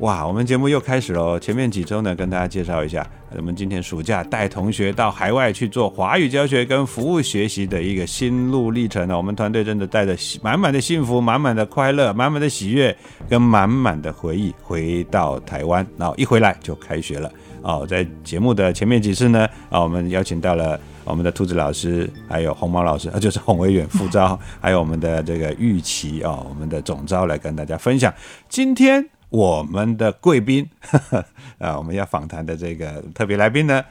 哇，我们节目又开始喽！前面几周呢，跟大家介绍一下，我们今天暑假带同学到海外去做华语教学跟服务学习的一个心路历程呢。我们团队真的带着满满的幸福、满满的快乐、满满的喜悦跟满满的回忆回到台湾，然后一回来就开学了哦。在节目的前面几次呢，啊，我们邀请到了我们的兔子老师，还有红毛老师，啊，就是洪维远副招，还有我们的这个玉琪哦，我们的总招来跟大家分享今天。我们的贵宾，啊，我们要访谈的这个特别来宾呢，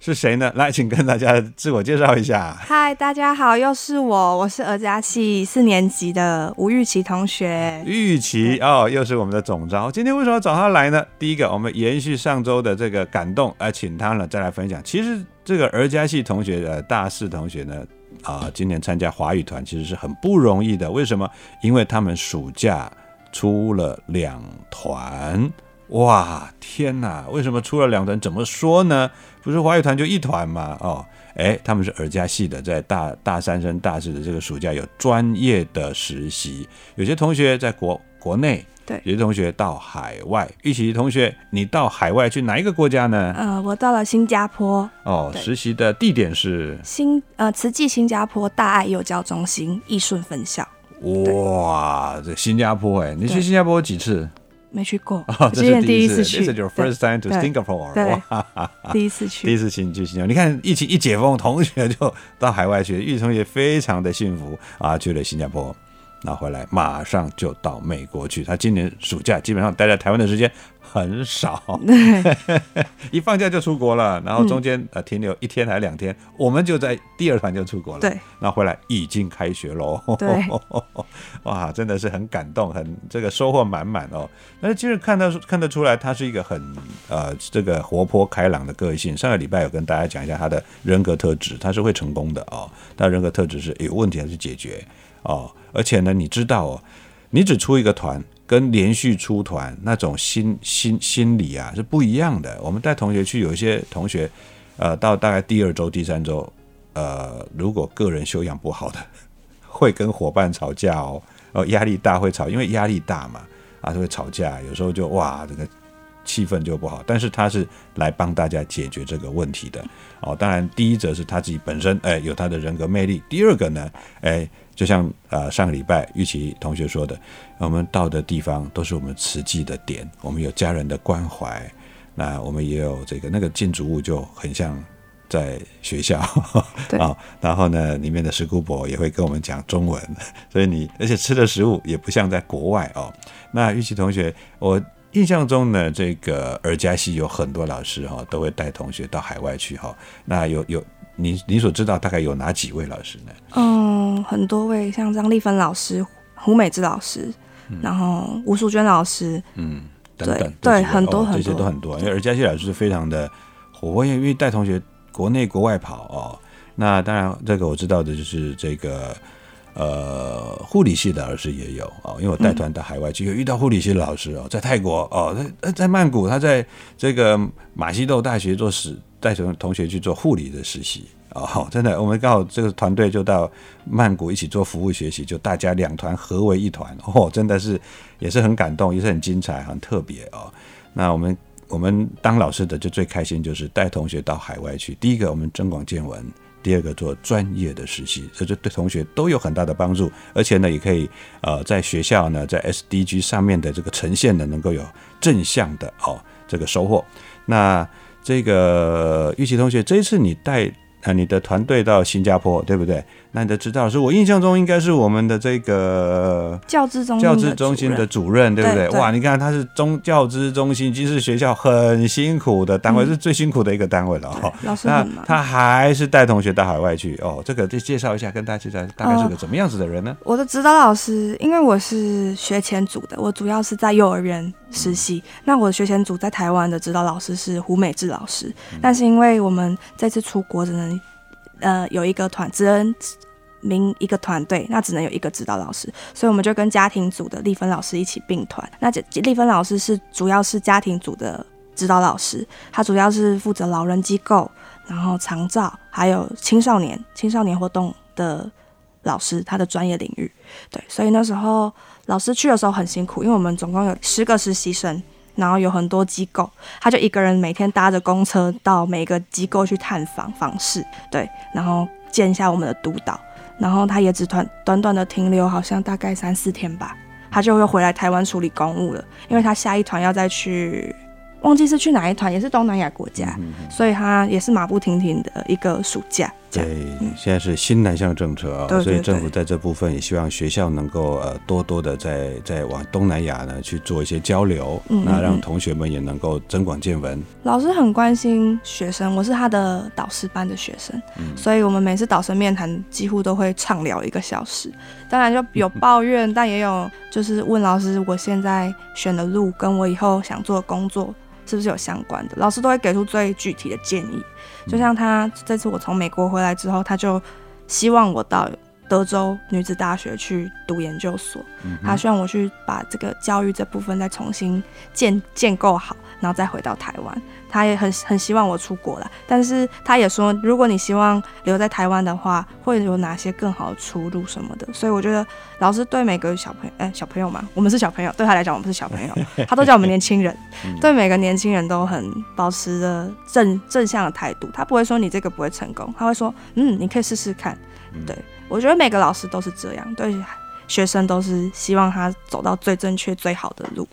是谁呢？来，请跟大家自我介绍一下。嗨，大家好，又是我，我是儿家系四年级的吴玉琪同学。玉琪哦，又是我们的总招。今天为什么找他来呢？第一个，我们延续上周的这个感动，而请他呢再来分享。其实这个儿家系同学的大四同学呢，啊，今年参加华语团其实是很不容易的。为什么？因为他们暑假。出了两团，哇，天哪！为什么出了两团？怎么说呢？不是华语团就一团吗？哦，哎，他们是儿家系的，在大大三升大四的这个暑假有专业的实习。有些同学在国国内，对，有些同学到海外。玉琪同学，你到海外去哪一个国家呢？呃，我到了新加坡。哦，实习的地点是新呃慈济新加坡大爱幼教中心义顺分校。哇，这新加坡哎，你去新加坡几次？没去过，这是第一次去。First time to Singapore。哇，第一次去，第一次请你去新加坡。你看，疫情一解封，同学就到海外去。玉同学非常的幸福啊，去了新加坡，拿回来马上就到美国去。他今年暑假基本上待在台湾的时间。很少，一放假就出国了，然后中间呃停留一天还两天，我们就在第二团就出国了。对，那回来已经开学喽。对，哇，真的是很感动，很这个收获满满哦。但是其实看到看得出来，他是一个很呃这个活泼开朗的个性。上个礼拜有跟大家讲一下他的人格特质，他是会成功的哦。他人格特质是有问题还是解决哦？而且呢，你知道哦，你只出一个团。跟连续出团那种心心心理啊是不一样的。我们带同学去，有一些同学，呃，到大概第二周、第三周，呃，如果个人修养不好的，会跟伙伴吵架哦，哦，压力大会吵，因为压力大嘛，啊，就会吵架，有时候就哇，这个气氛就不好。但是他是来帮大家解决这个问题的哦。当然，第一则是他自己本身，哎，有他的人格魅力；第二个呢，哎。就像呃上个礼拜玉琪同学说的，我们到的地方都是我们慈济的点，我们有家人的关怀，那我们也有这个那个建筑物就很像在学校 啊，然后呢里面的石姑婆也会跟我们讲中文，所以你而且吃的食物也不像在国外哦。那玉琪同学，我印象中呢，这个尔加西有很多老师哈都会带同学到海外去哈，那有有。你你所知道大概有哪几位老师呢？嗯，很多位，像张丽芬老师、胡美芝老师，然后吴淑娟老师，嗯，等等，对，很多很多，这些都很多。因为而佳琪老师是非常的活泼，因为带同学国内国外跑哦。那当然，这个我知道的就是这个呃护理系的老师也有哦，因为我带团到海外去，有遇到护理系的老师哦，在泰国哦，在在曼谷，他在这个马西豆大学做实。带同同学去做护理的实习哦，真的，我们刚好这个团队就到曼谷一起做服务学习，就大家两团合为一团哦，真的是也是很感动，也是很精彩，很特别哦。那我们我们当老师的就最开心就是带同学到海外去，第一个我们增广见闻。第二个做专业的实习，这就对同学都有很大的帮助，而且呢，也可以呃在学校呢，在 SDG 上面的这个呈现呢，能够有正向的哦这个收获。那这个玉琪同学，这一次你带啊你的团队到新加坡，对不对？那你的指导老师，我印象中应该是我们的这个教资中教资中心的主任，对不对？对哇，你看他是中教资中心，其实学校很辛苦的单位，是最辛苦的一个单位了哈。老师那。他还是带同学到海外去哦，这个就介绍一下，跟大家介绍大概是个怎么样子的人呢？我的指导老师，因为我是学前组的，我主要是在幼儿园实习。那我的学前组在台湾的指导老师是胡美智老师，但是因为我们这次出国只能呃有一个团，只能名一个团队，那只能有一个指导老师，所以我们就跟家庭组的丽芬老师一起并团。那这丽芬老师是主要是家庭组的指导老师，他主要是负责老人机构，然后长照还有青少年青少年活动的老师，他的专业领域。对，所以那时候老师去的时候很辛苦，因为我们总共有十个实习生，然后有很多机构，他就一个人每天搭着公车到每个机构去探访访视，对，然后见一下我们的督导，然后他也只短短短的停留好像大概三四天吧，他就会回来台湾处理公务了，因为他下一团要再去。忘记是去哪一团，也是东南亚国家，嗯所以他也是马不停蹄的一个暑假。对，现在是新南向政策啊、所以政府在这部分也希望学校能够呃多多的在在往东南亚呢去做一些交流，嗯那让同学们也能够增广见闻。老师很关心学生，我是他的导师班的学生，嗯。所以我们每次导生面谈几乎都会畅聊一个小时。当然就有抱怨，但也有就是问老师，我现在选的路跟我以后想做的工作是不是有相关的？老师都会给出最具体的建议。就像他这次我从美国回来之后，他就希望我到德州女子大学去读研究所。他希望我去把这个教育这部分再重新建建构好，然后再回到台湾。他也很很希望我出国了，但是他也说，如果你希望留在台湾的话，会有哪些更好的出路什么的。所以我觉得老师对每个小朋友，哎、小朋友嘛，我们是小朋友，对他来讲我们是小朋友，他都叫我们年轻人，对每个年轻人都很保持着正正向的态度。他不会说你这个不会成功，他会说，嗯，你可以试试看。对我觉得每个老师都是这样，对学生都是希望他走到最正确、最好的路。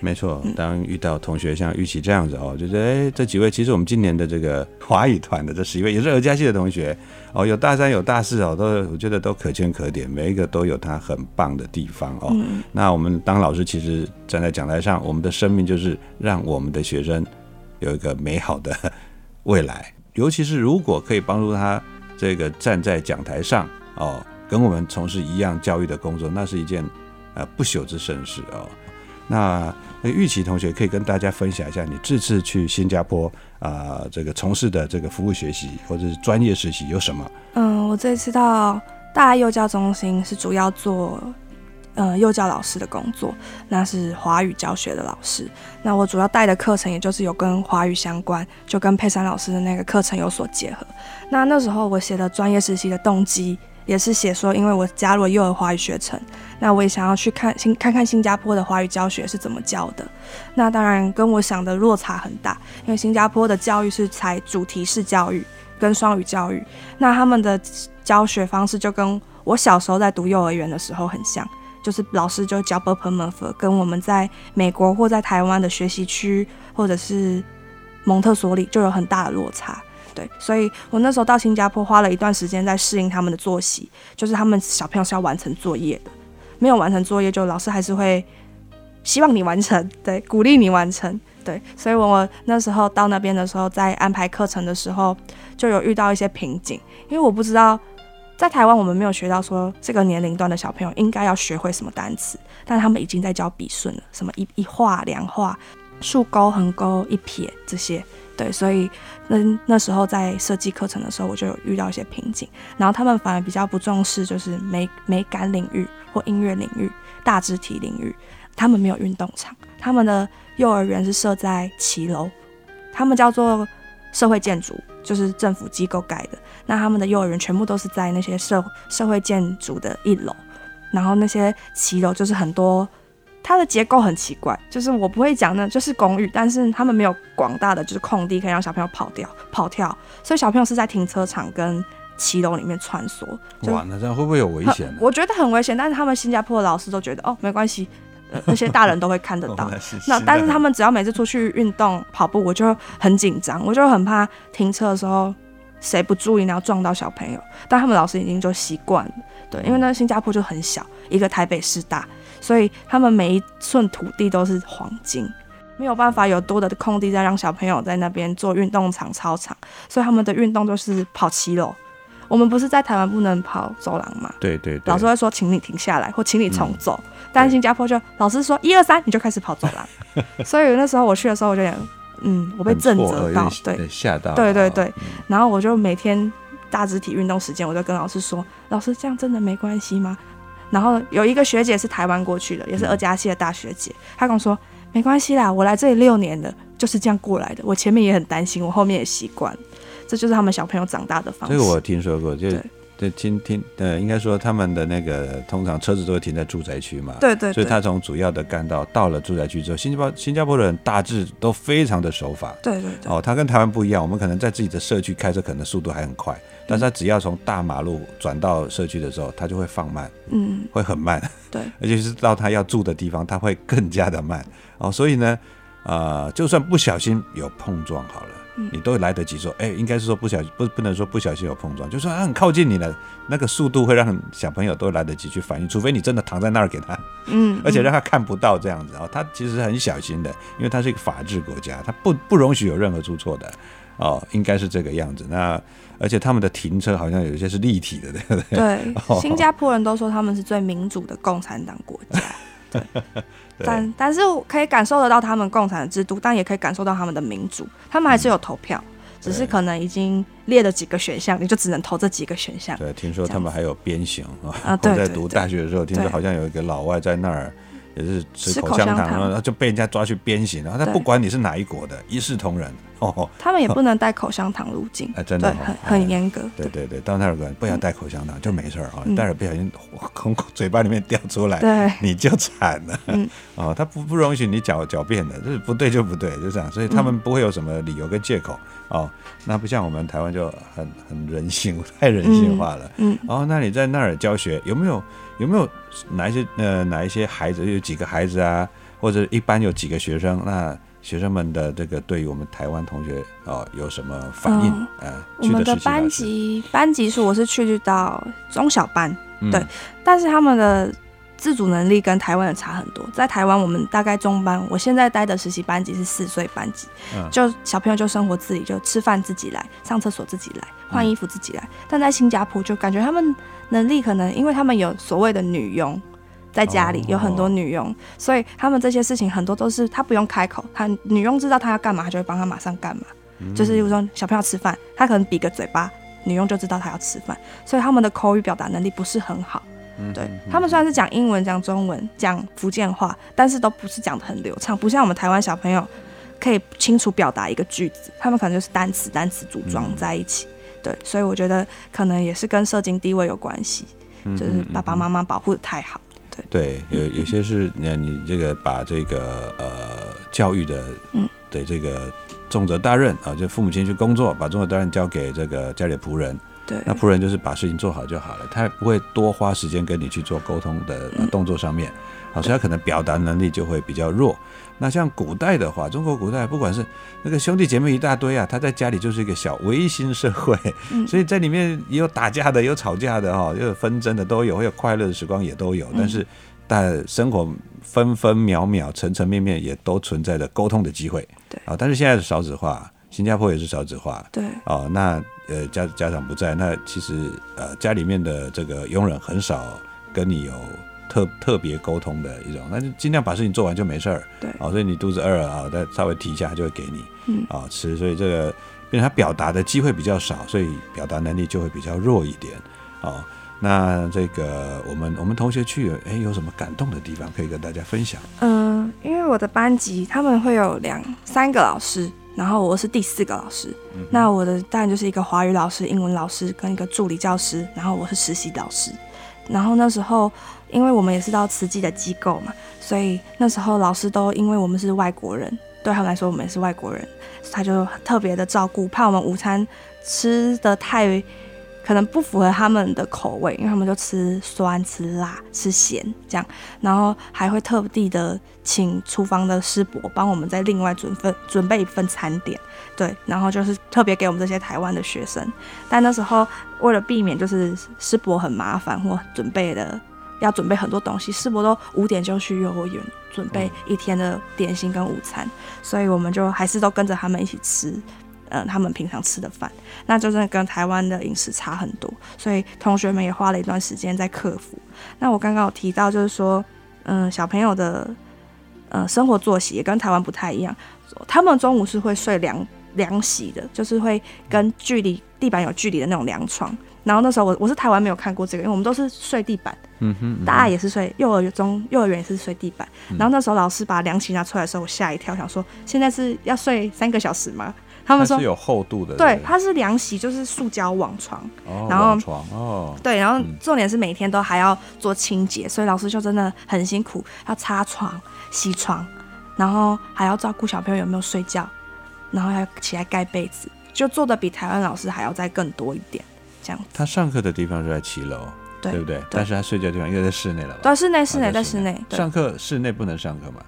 没错嗯，当遇到同学像玉琪这样子哦，就是哎，这几位其实我们今年的这个 华语团的这十一位也是儿家系的同学哦，有大三有大四哦，都我觉得都可圈可点，每一个都有他很棒的地方哦。嗯，那我们当老师，其实站在讲台上，我们的生命就是让我们的学生有一个美好的 未来，尤其是如果可以帮助他这个站在讲台上哦，跟我们从事一样教育的工作，那是一件呃不朽之盛事哦。那那玉琪同学可以跟大家分享一下，你这次去新加坡啊、这个从事的这个服务学习或者是专业实习有什么？嗯，我这次到大爱幼教中心是主要做呃幼教老师的工作，那是华语教学的老师。那我主要带的课程也就是有跟华语相关，就跟佩珊老师的那个课程有所结合。那那时候我写的专业实习的动机。也是写说，因为我加入了幼儿华语学程，那我也想要去看新看看新加坡的华语教学是怎么教的。那当然跟我想的落差很大，因为新加坡的教育是采主题式教育跟双语教育，那他们的教学方式就跟我小时候在读幼儿园的时候很像，就是老师就教 b u r p e m f 跟我们在美国或在台湾的学习区或者是蒙特梭利就有很大的落差。对，所以我那时候到新加坡花了一段时间在适应他们的作息，就是他们小朋友是要完成作业的，没有完成作业就老师还是会希望你完成，对，鼓励你完成。对，所以我那时候到那边的时候，在安排课程的时候，就有遇到一些瓶颈，因为我不知道在台湾我们没有学到说这个年龄段的小朋友应该要学会什么单词，但他们已经在教笔顺了，什么一一画两画、竖钩、横钩、一撇这些。对，所以那那时候在设计课程的时候，我就有遇到一些瓶颈，然后他们反而比较不重视就是美美感领域或音乐领域、大肢体领域，他们没有运动场，他们的幼儿园是设在骑楼，他们叫做社会建筑，就是政府机构盖的。那他们的幼儿园全部都是在那些社社会建筑的一楼，然后那些骑楼就是很多，它的结构很奇怪，就是我不会讲呢，就是公寓，但是他们没有广大的就是空地可以让小朋友跑掉跑跳，所以小朋友是在停车场跟骑楼里面穿梭。就哇，那这样会不会有危险呢？我觉得很危险，但是他们新加坡的老师都觉得哦没关系，呃那些大人都会看得到 哦。那但是他们们只要每次出去运动跑步，我就很紧张，我就很怕停车的时候谁不注意然后撞到小朋友。但他们老师已经就习惯了，对，因为那新加坡就很小，一个台北师大，所以他们每一寸土地都是黄金。没有办法有多的空地再让小朋友在那边做运动场、操场，所以他们的运动就是跑骑楼。我们不是在台湾不能跑走廊吗？对对对，老师会说，请你停下来，或请你重走。但是新加坡就老师说一二三，你就开始跑走廊。所以那时候我去的时候，我就有点，嗯，我被震错愕有慑到，对，吓到，对对对然后我就每天大肢体运动时间，我就跟老师说，老师这样真的没关系吗？然后有一个学姐是台湾过去的，也是嗯二加七的大学姐，她跟我说没关系啦，我来这里六年了，就是这样过来的。我前面也很担心，我后面也习惯了，这就是他们小朋友长大的方式。这个我有听说过，就对就听听呃，应该说他们的那个通常车子都会停在住宅区嘛，对对对所以他从主要的干道到了住宅区之后，新加坡新加坡人大致都非常的守法。对对对哦，他跟台湾不一样，我们可能在自己的社区开车，可能速度还很快，但是他只要从大马路转到社区的时候，他就会放慢，嗯，会很慢，对 而且是到他要住的地方，他会更加的慢。哦，所以呢，呃，就算不小心有碰撞好了，嗯你都会来得及说，哎、应该是说不小心，不不能说不小心有碰撞，就说他很靠近你了，那个速度会让小朋友都来得及去反应，除非你真的躺在那儿给他，嗯，而且嗯让他看不到这样子哦，他其实很小心的，因为他是一个法治国家，他不不容许有任何出错的。哦，应该是这个样子。那而且他们的停车好像有一些是立体的，对不对？对哦，新加坡人都说他们是最民主的共产党国家。对，对但但是我可以感受得到他们共产的制度，但也可以感受到他们的民主。他们还是有投票，只是可能已经列了几个选项，你就只能投这几个选项。对，听说他们还有鞭刑啊。我在读大学的时候，听说好像有一个老外在那儿也是吃吃口香糖，香糖然后就被人家抓去鞭刑，然后他不管你是哪一国的，一视同仁。哦，他们也不能带口香糖入境，哎真的，哦很哎很严格。对对对，到那儿不要带口香糖就没事儿啊，嗯带了不小心从嘴巴里面掉出来，对你就惨了。嗯 哦，他不不容许你狡狡辩的，就是不对就不对，就这样，所以他们不会有什么理由跟借口。哦，那不像我们台湾就很很人性，太人性化了。嗯，哦，那你在那儿教学有没有有没有哪一些呃哪一些孩子有几个孩子啊，或者一般有几个学生？那学生们的这个对于我们台湾同学哦有什么反应？嗯呃，我们的班级班级数我是去到中小班，嗯对但是他们的自主能力跟台湾的差很多。在台湾，我们大概中班，我现在待的实习班级是四岁班级，嗯就小朋友就生活自理，就吃饭自己来，上厕所自己来，换衣服自己来。但在新加坡，就感觉他们能力可能，因为他们有所谓的女佣。在家里哦有很多女佣，所以他们这些事情很多都是他不用开口，他女佣知道他要干嘛，他就会帮他马上干嘛。嗯就是比如说小朋友吃饭，他可能比个嘴巴，女佣就知道他要吃饭，所以他们的口语表达能力不是很好。对他们虽然是讲英文、讲中文、讲福建话，但是都不是讲的很流畅，不像我们台湾小朋友可以清楚表达一个句子，他们可能就是单词单词组装在一起。对，所以我觉得可能也是跟社经地位有关系，嗯就是爸爸妈妈保护的太好。对对，有有些是你你这个把这个呃教育的嗯的这个重责大任啊，就父母亲去工作，把重责大任交给这个家里的仆人，对，那仆人就是把事情做好就好了，他也不会多花时间跟你去做沟通的动作上面，好，所以他可能表达能力就会比较弱。那像古代的话，中国古代不管是那个兄弟姐妹一大堆啊，他在家里就是一个小维新社会，嗯。所以在里面也有打架的，有吵架的哈，也有纷争的都有，会有快乐的时光也都有，但是但生活分分秒秒、层层面面也都存在着沟通的机会。对。啊，但是现在是少子化，新加坡也是少子化，对，哦，那呃家家长不在，那其实呃家里面的这个佣人很少跟你有特特别沟通的一种，那就尽量把事情做完就没事儿。对哦，所以你肚子饿了啊，再稍微提一下，他就会给你嗯啊、吃，所以这个变成他表达的机会比较少，所以表达能力就会比较弱一点。哦，那这个我们我们同学去，哎，有什么感动的地方可以跟大家分享？嗯，因为我的班级他们会有两三个老师，然后我是第四个老师。那我的当然就是一个华语老师、英文老师跟一个助理教师，然后我是实习老师。然后那时候，因为我们也是到慈济的机构嘛，所以那时候老师都因为我们是外国人，对他们来说我们也是外国人，他就特别的照顾，怕我们午餐吃的太。可能不符合他们的口味，因为他们就吃酸、吃辣、吃咸这样，然后还会特地的请厨房的师伯帮我们再另外准份准备一份餐点，对，然后就是特别给我们这些台湾的学生。但那时候为了避免就是师伯很麻烦或准备的要准备很多东西，世博都五点就去幼儿园准备一天的点心跟午餐，所以我们就还是都跟着他们一起吃。嗯，他们平常吃的饭，那就真的跟台湾的饮食差很多，所以同学们也花了一段时间在克服。那我刚刚有提到，就是说，嗯，小朋友的，呃，生活作息也跟台湾不太一样，他们中午是会睡凉凉席的，就是会跟距离地板有距离的那种凉床。然后那时候我我是台湾没有看过这个，因为我们都是睡地板，嗯哼，大家也是睡幼儿园中幼儿园也是睡地板。然后那时候老师把凉席拿出来的时候，我吓一跳，想说现在是要睡三个小时吗？他们说是有厚度的，对，它是凉席，就是塑胶网床，然后床哦，对，然后重点是每天都还要做清洁，所以老师就真的很辛苦，要擦床、洗床，然后还要照顾小朋友有没有睡觉，然后要起来盖被子，就做的比台湾老师还要再更多一点，这样。他上课的地方是在七楼，对不对？但是他睡觉地方应该在室内了吧？对，室内，室内，在室内。上课室内不能上课吗？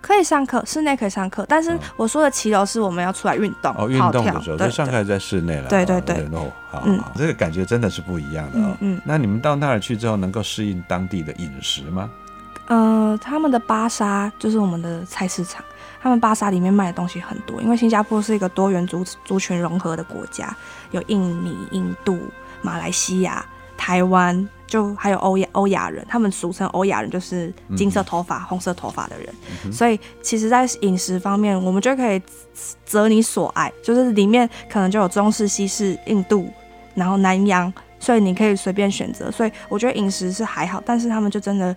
可以上课，室内可以上课，但是我说的骑楼是我们要出来运动，哦，运动的时候，所以上课在室内了。对对对，哦，好，好，这个感觉真的是不一样的哦。嗯，那你们到那儿去之后，能够适应当地的饮食吗？呃，他们的巴沙就是我们的菜市场，他们巴沙里面卖的东西很多，因为新加坡是一个多元族族群融合的国家，有印尼、印度、马来西亚、台湾。就还有欧亚欧亚人，他们俗称欧亚人，就是金色头发、红色头发的人。所以其实，在饮食方面，我们就可以择你所爱，就是里面可能就有中式、西式、印度，然后南洋，所以你可以随便选择。所以我觉得饮食是还好，但是他们就真的，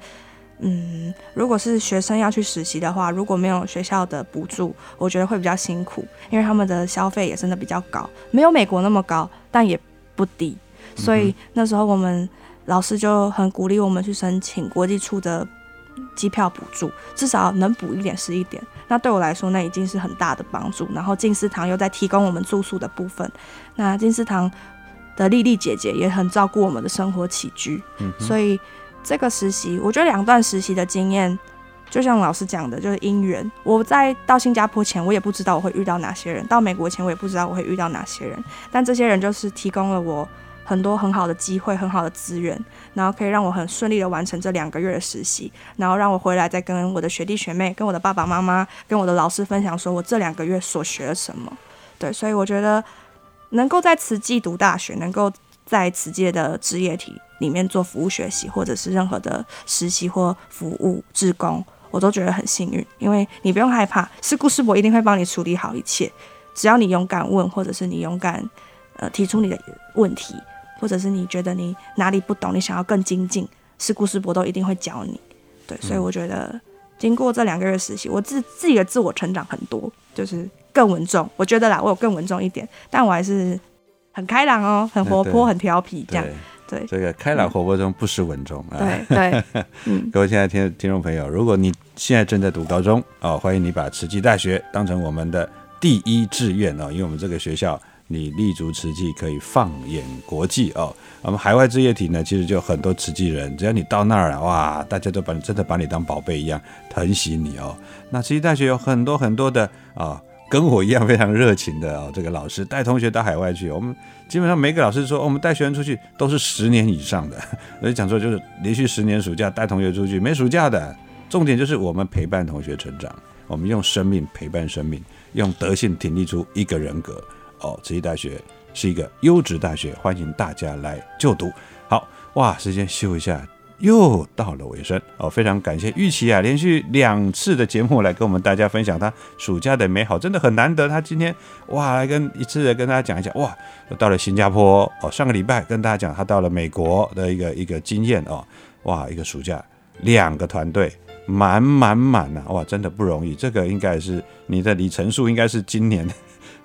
嗯，如果是学生要去实习的话，如果没有学校的补助，我觉得会比较辛苦，因为他们的消费也真的比较高，没有美国那么高，但也不低。所以那时候我们。老师就很鼓励我们去申请国际处的机票补助，至少能补一点是一点。那对我来说，那已经是很大的帮助。然后金丝堂又在提供我们住宿的部分，那金丝堂的丽丽姐姐也很照顾我们的生活起居。所以这个实习，我觉得两段实习的经验，就像老师讲的，就是因缘。我在到新加坡前，我也不知道我会遇到哪些人；到美国前，我也不知道我会遇到哪些人。但这些人就是提供了我。很多很好的机会，很好的资源，然后可以让我很顺利的完成这两个月的实习，然后让我回来再跟我的学弟学妹、跟我的爸爸妈妈、跟我的老师分享，说我这两个月所学了什么。对，所以我觉得能够在慈济读大学，能够在慈济的职业体里面做服务学习，或者是任何的实习或服务志工，我都觉得很幸运，因为你不用害怕，事故事我一定会帮你处理好一切，只要你勇敢问，或者是你勇敢呃提出你的问题。或者是你觉得你哪里不懂，你想要更精进，是故事博都一定会教你。对，所以我觉得经过这两个月实习，我自自己的自我成长很多，就是更稳重。我觉得啦，我有更稳重一点，但我还是很开朗哦，很活泼，很调皮这样。对，这个开朗活泼中不失稳重啊。对对，各位现在听听众朋友，如果你现在正在读高中哦，欢迎你把慈济大学当成我们的第一志愿哦，因为我们这个学校。你立足慈济，可以放眼国际哦。我们海外置业体呢，其实就很多慈济人，只要你到那儿了，哇，大家都把真的把你当宝贝一样疼惜你哦。那慈济大学有很多很多的啊，跟我一样非常热情的哦，这个老师带同学到海外去。我们基本上每个老师说，我们带学生出去都是十年以上的，所以讲说就是连续十年暑假带同学出去，没暑假的。重点就是我们陪伴同学成长，我们用生命陪伴生命，用德性挺立出一个人格。哦，慈济大学是一个优质大学，欢迎大家来就读。好哇，时间休一下，又到了尾声哦。非常感谢玉琪啊，连续两次的节目来跟我们大家分享他暑假的美好，真的很难得。他今天哇，来跟一次的跟大家讲一讲哇，到了新加坡哦，上个礼拜跟大家讲他到了美国的一个一个经验哦，哇，一个暑假两个团队满满满呐，哇，真的不容易。这个应该是你的里程数，应该是今年。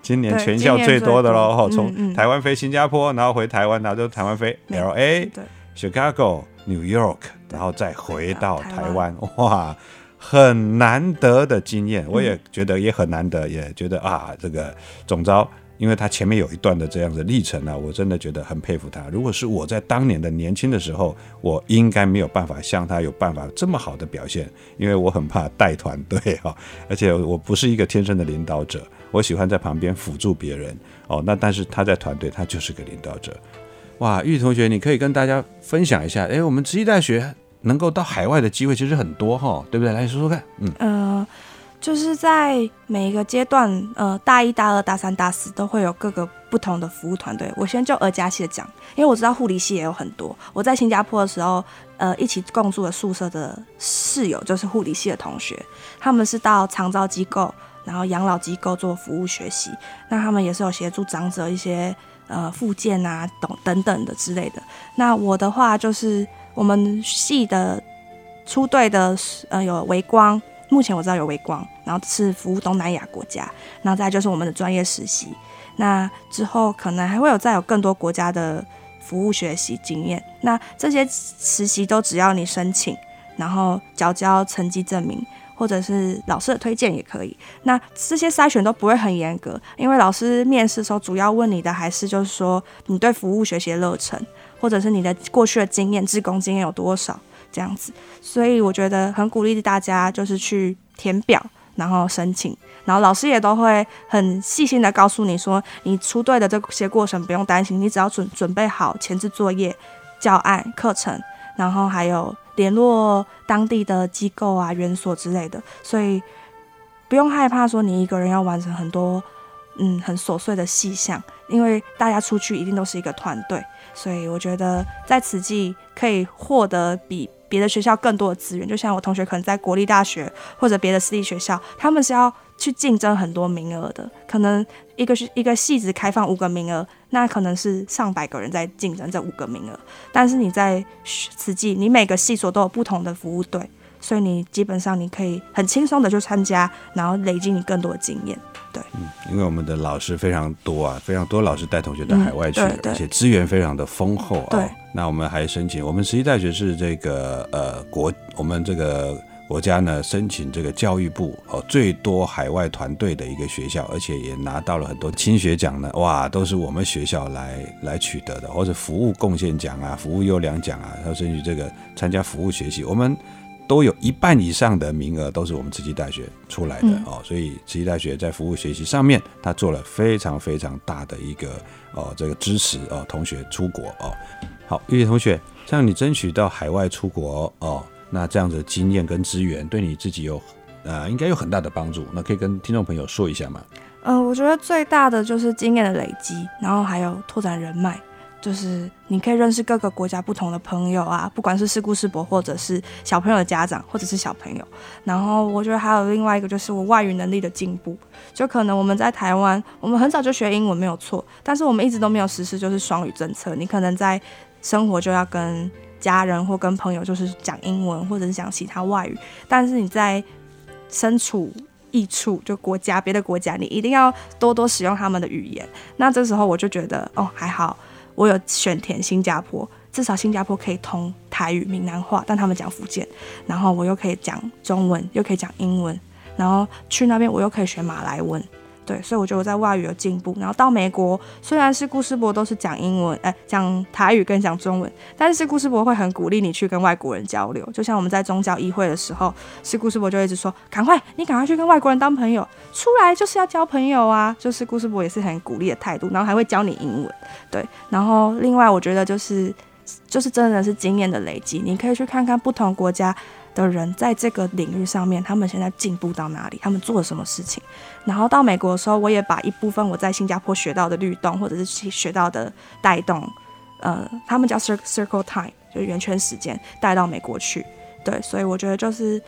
今年全校最多的喽，哈，从台湾飞新加坡，然后回台湾，然后就台湾飞 L A、对。Chicago、New York，然后再回到台台湾，哇，很难得的经验，我也觉得也很难得，也觉得啊，这个总招。因为他前面有一段的这样的历程啊，我真的觉得很佩服他。如果是我在当年的年轻的时候，我应该没有办法像他有办法这么好的表现，因为我很怕带团队哈，而且我不是一个天生的领导者，我喜欢在旁边辅助别人哦。那但是他在团队，他就是个领导者。哇，玉同学，你可以跟大家分享一下，诶，我们慈济大学能够到海外的机会其实很多哈，对不对？来说说看，嗯，呃，就是在每一个阶段，呃，大一、大二、大三、大四都会有各个不同的服务团队。我先就儿家系的讲，因为我知道护理系也有很多。我在新加坡的时候，呃，一起共住的宿舍的室友就是护理系的同学，他们是到长照机构，然后养老机构做服务学习。那他们也是有协助长者一些呃复健啊，等等等的之类的。那我的话就是我们系的出队的呃有微光。目前我知道有微光，然后是服务东南亚国家，然后再就是我们的专业实习。那之后可能还会有再有更多国家的服务学习经验。那这些实习都只要你申请，然后缴交成绩证明，或者是老师的推荐也可以。那这些筛选都不会很严格，因为老师面试的时候主要问你的还是就是说你对服务学习的热忱，或者是你的过去的经验、志工经验有多少。这样子，所以我觉得很鼓励大家就是去填表，然后申请，然后老师也都会很细心的告诉你说，你出队的这些过程不用担心，你只要准准备好前置作业、教案、课程，然后还有联络当地的机构啊、园所之类的，所以不用害怕说你一个人要完成很多嗯很琐碎的细项，因为大家出去一定都是一个团队，所以我觉得在此际可以获得比。别的学校更多的资源，就像我同学可能在国立大学或者别的私立学校，他们是要去竞争很多名额的。可能一个一个系只开放五个名额，那可能是上百个人在竞争这五个名额。但是你在慈济，你每个系所都有不同的服务队，所以你基本上你可以很轻松的就参加，然后累积你更多的经验。对，嗯，因为我们的老师非常多啊，非常多老师带同学到海外去，嗯、而且资源非常的丰厚啊。对，那我们还申请，我们十一大学是这个呃国，我们这个国家呢申请这个教育部哦最多海外团队的一个学校，而且也拿到了很多青学奖呢，哇，都是我们学校来来取得的，或者服务贡献奖啊、服务优良奖啊，还有甚至这个参加服务学习，我们。都有一半以上的名额都是我们慈济大学出来的、嗯、哦，所以慈济大学在服务学习上面，他做了非常非常大的一个哦这个支持哦，同学出国哦。好，玉玉同学，像你争取到海外出国哦，那这样子的经验跟资源对你自己有呃应该有很大的帮助，那可以跟听众朋友说一下吗？嗯、呃，我觉得最大的就是经验的累积，然后还有拓展人脉。就是你可以认识各个国家不同的朋友啊，不管是师姑师伯，或者是小朋友的家长，或者是小朋友。然后我觉得还有另外一个就是我外语能力的进步，就可能我们在台湾，我们很早就学英文没有错，但是我们一直都没有实施就是双语政策。你可能在生活就要跟家人或跟朋友就是讲英文，或者是讲其他外语，但是你在身处异处，就国家别的国家，你一定要多多使用他们的语言。那这时候我就觉得哦还好。我有选填新加坡，至少新加坡可以通台语、闽南话，但他们讲福建，然后我又可以讲中文，又可以讲英文，然后去那边我又可以学马来文，对，所以我觉得我在外语有进步。然后到美国，虽然是顾师伯都是讲英文，哎，讲台语跟讲中文，但是顾师伯会很鼓励你去跟外国人交流。就像我们在宗教议会的时候，是顾师伯就一直说：“赶快，你赶快去跟外国人当朋友，出来就是要交朋友啊！”就是顾师伯也是很鼓励的态度，然后还会教你英文。对，然后另外我觉得就是就是真的是经验的累积，你可以去看看不同国家的人在这个领域上面，他们现在进步到哪里，他们做了什么事情。然后到美国的时候，我也把一部分我在新加坡学到的律动或者是学到的带动，呃，他们叫 circle time，就是圆圈时间带到美国去。对，所以我觉得就是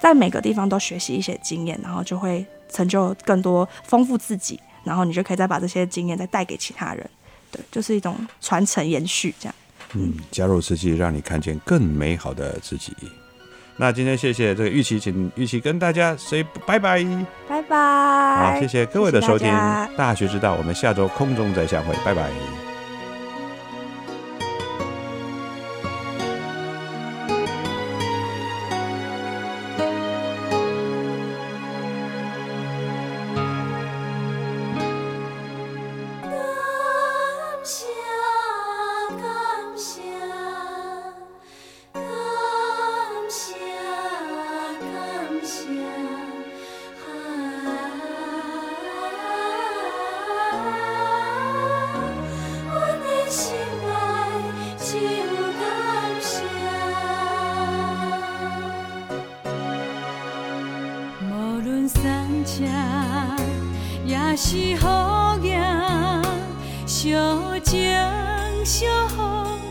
在每个地方都学习一些经验，然后就会成就更多，丰富自己。然后你就可以再把这些经验再带给其他人，对，就是一种传承延续这样。嗯，加入自己，让你看见更美好的自己。那今天谢谢这个玉琪，请玉琪跟大家 say 拜拜。拜拜。好，谢谢各位的收听，大学之道，我们下周空中再相会，拜拜。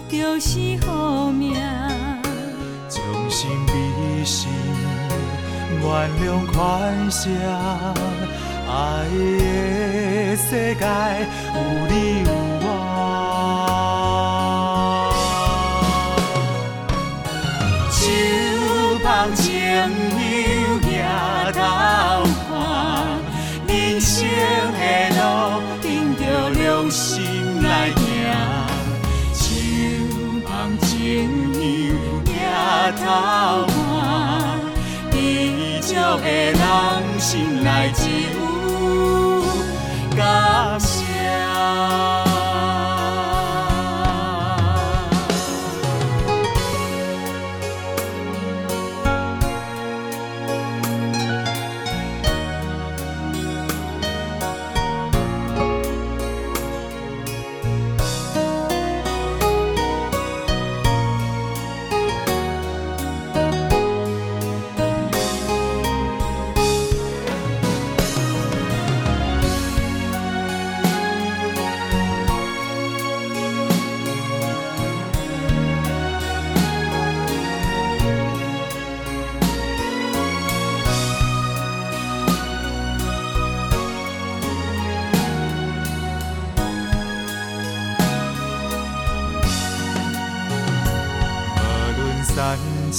就是好命。将心比心，原谅宽赦，爱的世界有你有我。手捧情友行头看，人生的路凭着良心头看，知足的人心内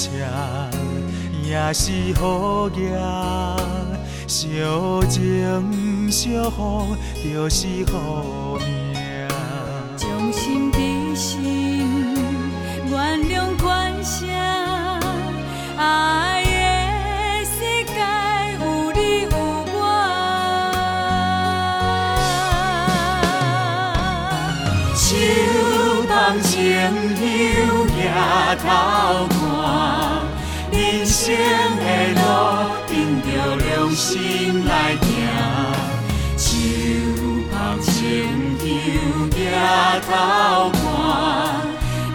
车也是雨夜，小情小风就是好命。将心比心，原谅宽赦，爱的世界有你有我。手捧情友抬头，生的路凭着良心来行。手捧情友抬头看，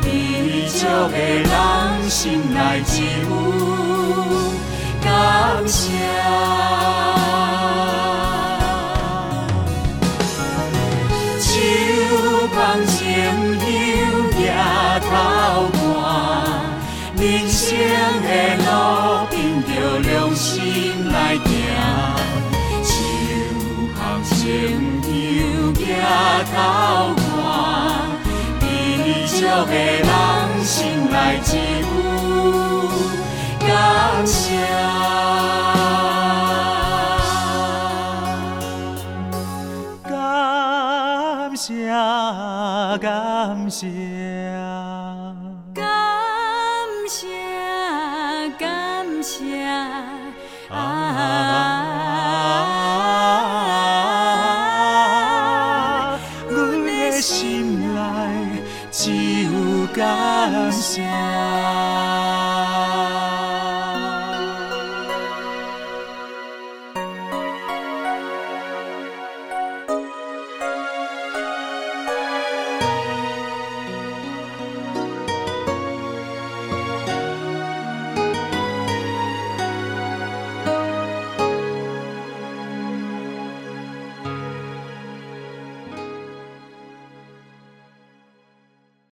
知足的人心内只有感谢。手捧情友抬头看，人生的头看，知足的人心内只有感谢。感谢，感谢。